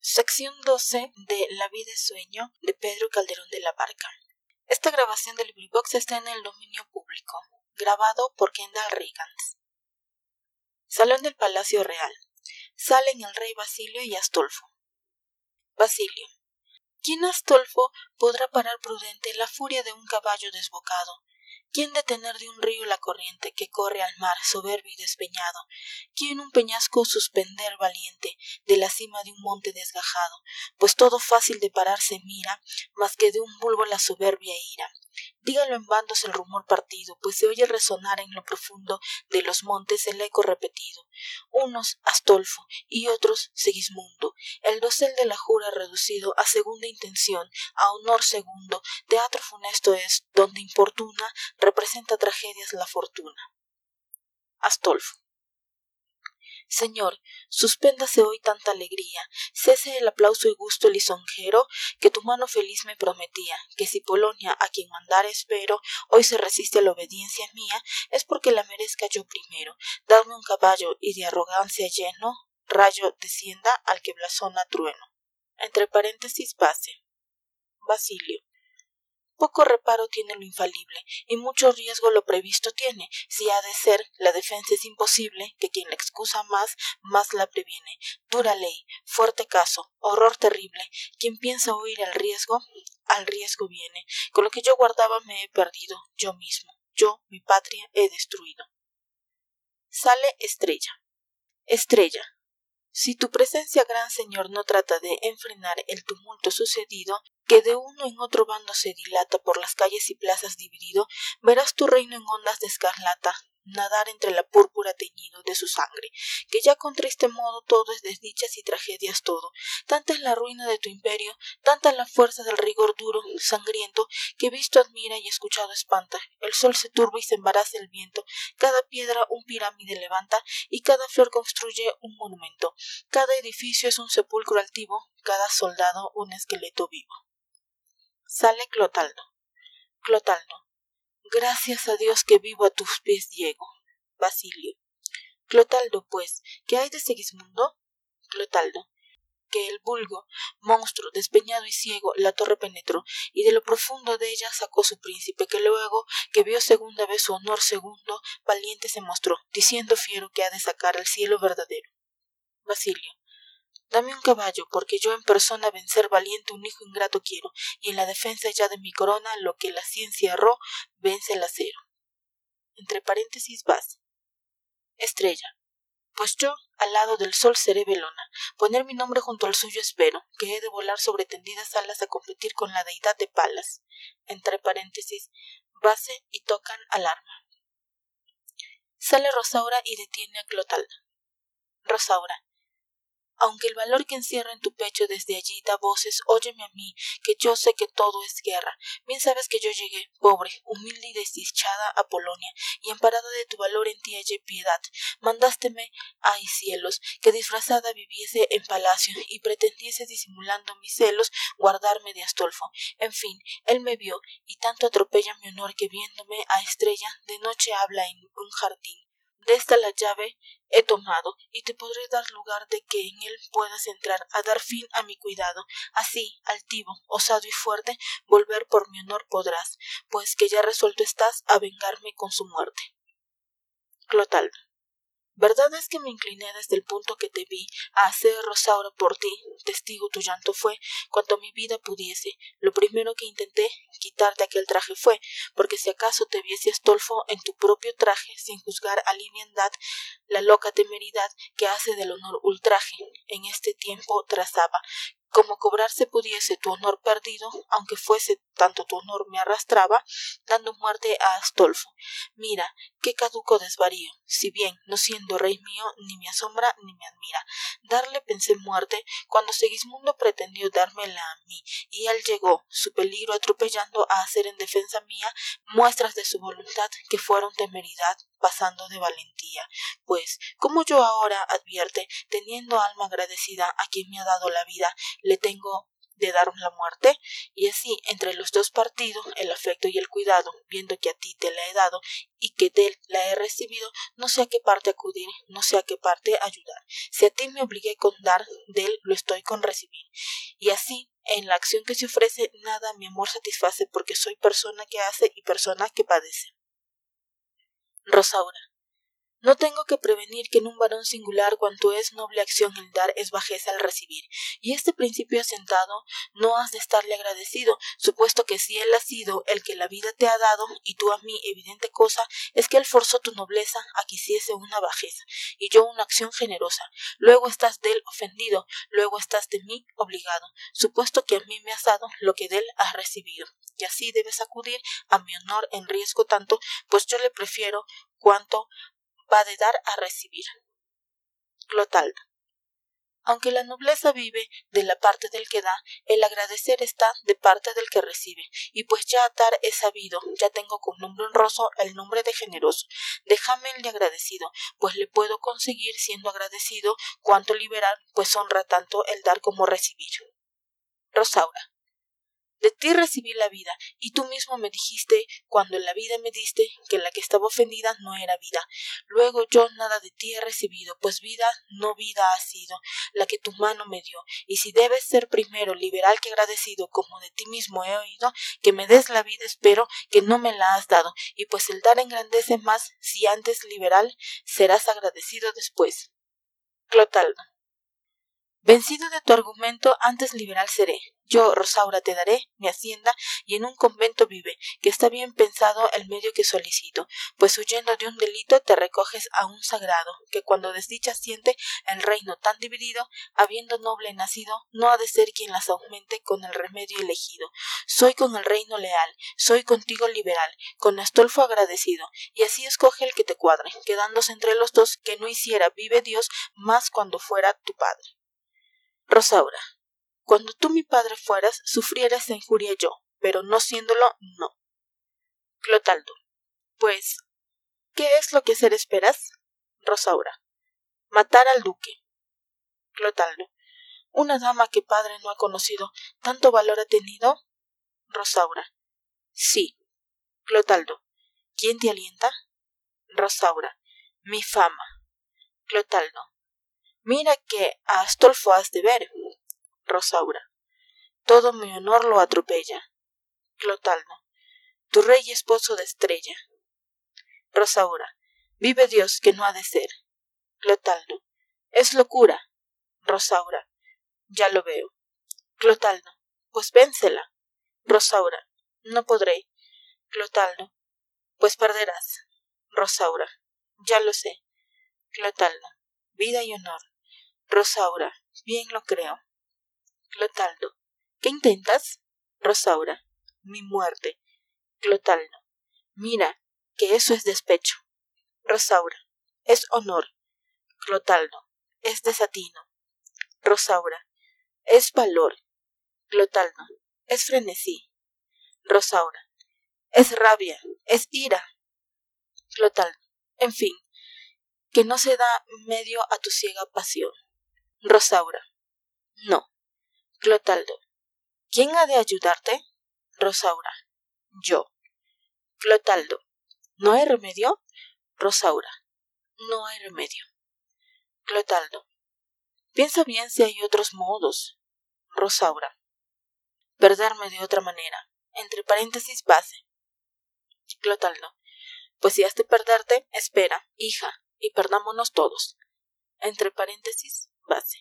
sección de la vida es sueño de pedro calderón de la barca. Esta grabación del librivox está en el dominio público grabado por kendall rigans salón del palacio real. Salen el rey basilio y astolfo. Basilio. Quién astolfo podrá parar prudente la furia de un caballo desbocado quién detener de un río la corriente que corre al mar soberbio y despeñado quién un peñasco suspender valiente de la cima de un monte desgajado pues todo fácil de parar se mira mas que de un vulgo la soberbia ira dígalo en bandos el rumor partido pues se oye resonar en lo profundo de los montes el eco repetido. Unos astolfo y otros segismundo el dosel de la jura reducido a segunda intención a honor segundo. Teatro funesto es donde importuna representa tragedias la fortuna. Astolfo señor suspéndase hoy tanta alegría cese el aplauso y gusto lisonjero que tu mano feliz me prometía que si polonia a quien mandar espero hoy se resiste a la obediencia mía es porque la merezca yo primero. Dadme un caballo y de arrogancia lleno rayo descienda al que blasona trueno. Basilio poco reparo tiene lo infalible y mucho riesgo lo previsto tiene. Si ha de ser la defensa es imposible que quien la excusa más más la previene. Dura ley fuerte caso horror terrible. Quien piensa huir al riesgo al riesgo viene. Con lo que yo guardaba me he perdido yo mismo. Yo mi patria he destruido. Sale estrella. Estrella si tu presencia gran señor no trata de enfrenar el tumulto sucedido que de uno en otro bando se dilata por las calles y plazas dividido verás tu reino en ondas de escarlata nadar entre la púrpura teñido de su sangre que ya con triste modo todo es desdichas y tragedias todo. Tanta es la ruina de tu imperio tanta la fuerza del rigor duro sangriento que visto admira y escuchado espanta. El sol se turba y se embaraza el viento cada piedra un pirámide levanta y cada flor construye un monumento. Cada edificio es un sepulcro altivo cada soldado un esqueleto vivo sale clotaldo. Clotaldo. Gracias a dios que vivo a tus pies diego. Basilio. Clotaldo pues qué hay de segismundo clotaldo. Que el vulgo monstruo despeñado y ciego la torre penetró y de lo profundo de ella sacó su príncipe que luego que vio segunda vez su honor segundo valiente se mostró diciendo fiero que ha de sacar al cielo verdadero. Basilio dame un caballo porque yo en persona vencer valiente un hijo ingrato quiero y en la defensa ya de mi corona lo que la ciencia erró vence el acero. Entre paréntesis base estrella. Pues yo al lado del sol seré velona. Poner mi nombre junto al suyo espero que he de volar sobre tendidas alas a competir con la deidad de palas. Entre paréntesis base y tocan alarma. Sale rosaura y detiene a clotalda. Rosaura aunque el valor que encierra en tu pecho desde allí da voces óyeme a mí que yo sé que todo es guerra. Bien sabes que yo llegué pobre humilde y desdichada a polonia y amparada de tu valor en ti hallé piedad. Mandásteme ay cielos que disfrazada viviese en palacio y pretendiese disimulando mis celos guardarme de astolfo. En fin él me vio y tanto atropella mi honor que viéndome a estrella de noche habla en un jardín desta la llave he tomado y te podré dar lugar de que en él puedas entrar a dar fin a mi cuidado. Así altivo osado y fuerte volver por mi honor podrás pues que ya resuelto estás a vengarme con su muerte. Clotaldo verdad es que me incliné desde el punto que te vi a hacer rosaura por ti testigo tu llanto fue cuanto mi vida pudiese. Lo primero que intenté quitarte aquel traje fue porque si acaso te viese astolfo en tu propio traje sin juzgar a liviandad la loca temeridad que hace del honor ultraje en este tiempo trazaba como cobrarse pudiese tu honor perdido aunque fuese tanto tu honor me arrastraba dando muerte a astolfo. Mira qué caduco desvarío si bien no siendo rey mío ni me asombra ni me admira. Darle pensé muerte cuando segismundo pretendió dármela a mí y él llegó su peligro atropellando a hacer en defensa mía muestras de su voluntad que fueron temeridad pasando de valentía. Pues como yo ahora advierte teniendo alma agradecida a quien me ha dado la vida le tengo de dar la muerte. Y así entre los dos partidos el afecto y el cuidado viendo que a ti te la he dado y que de él la he recibido no sé a qué parte acudir no sé a qué parte ayudar. Si a ti me obligué con dar de él lo estoy con recibir. Y así en la acción que se ofrece nada mi amor satisface porque soy persona que hace y persona que padece. Rosaura no tengo que prevenir que en un varón singular cuanto es noble acción el dar es bajeza el recibir. Y este principio asentado no has de estarle agradecido supuesto que si él ha sido el que la vida te ha dado y tú a mí evidente cosa es que él forzó tu nobleza a que hiciese una bajeza y yo una acción generosa. Luego estás de él ofendido luego estás de mí obligado supuesto que a mí me has dado lo que de él has recibido. Y así debes acudir a mi honor en riesgo tanto pues yo le prefiero cuanto va de dar a recibir. Clotaldo aunque la nobleza vive de la parte del que da el agradecer está de parte del que recibe. Y pues ya dar he sabido ya tengo con nombre honroso el nombre de generoso. Déjame el de agradecido pues le puedo conseguir siendo agradecido cuanto liberar pues honra tanto el dar como recibir. Rosaura de ti recibí la vida y tú mismo me dijiste cuando la vida me diste que la que estaba ofendida no era vida. Luego yo nada de ti he recibido pues vida no vida ha sido la que tu mano me dio. Y si debes ser primero liberal que agradecido como de ti mismo he oído que me des la vida espero que no me la has dado. Y pues el dar engrandece más si antes liberal serás agradecido después. Clotaldo vencido de tu argumento antes liberal seré. Yo rosaura te daré mi hacienda y en un convento vive que está bien pensado el medio que solicito pues huyendo de un delito te recoges a un sagrado que cuando desdicha siente el reino tan dividido habiendo noble nacido no ha de ser quien las aumente con el remedio elegido. Soy con el reino leal soy contigo liberal con astolfo agradecido y así escoge el que te cuadre quedándose entre los dos que no hiciera vive dios más cuando fuera tu padre rosaura cuando tú mi padre fueras sufriera esa injuria yo pero no siéndolo no. Clotaldo pues qué es lo que hacer esperas rosaura matar al duque. Clotaldo una dama que padre no ha conocido tanto valor ha tenido rosaura sí. Clotaldo quién te alienta rosaura mi fama. Clotaldo mira que a astolfo has de ver rosaura. Todo mi honor lo atropella. Clotaldo tu rey y esposo de estrella. Rosaura vive dios que no ha de ser. Clotaldo es locura. Rosaura ya lo veo. Clotaldo pues vénsela. Rosaura no podré. Clotaldo pues perderás. Rosaura ya lo sé. Clotaldo vida y honor. Rosaura bien lo creo. Clotaldo qué intentas rosaura mi muerte. Clotaldo mira que eso es despecho. Rosaura es honor. Clotaldo es desatino. Rosaura es valor. Clotaldo es frenesí. Rosaura es rabia es ira. Clotaldo en fin que no se da medio a tu ciega pasión. Rosaura. No. Clotaldo. Quién ha de ayudarte rosaura. Yo. Clotaldo. No hay remedio rosaura. No hay remedio. Clotaldo. Piensa bien si hay otros modos. Rosaura. Perderme de otra manera. Entre paréntesis base. Clotaldo. Pues si has de perderte espera hija y perdámonos todos. Base